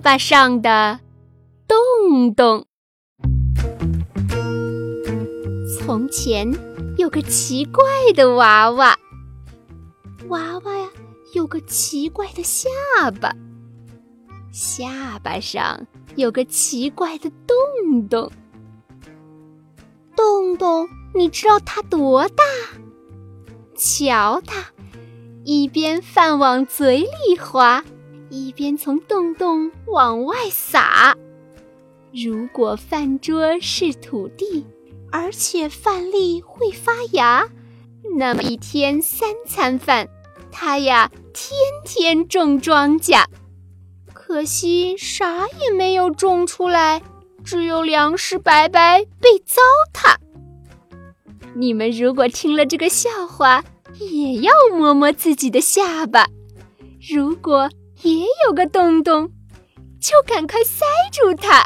巴上的洞洞。从前有个奇怪的娃娃，娃娃呀有个奇怪的下巴，下巴上有个奇怪的洞洞。洞洞，你知道它多大？瞧它，一边饭往嘴里滑，一边从洞洞往外撒。如果饭桌是土地，而且饭粒会发芽，那么一天三餐饭，他呀天天种庄稼。可惜啥也没有种出来，只有粮食白白被糟蹋。你们如果听了这个笑话，也要摸摸自己的下巴，如果也有个洞洞，就赶快塞住它。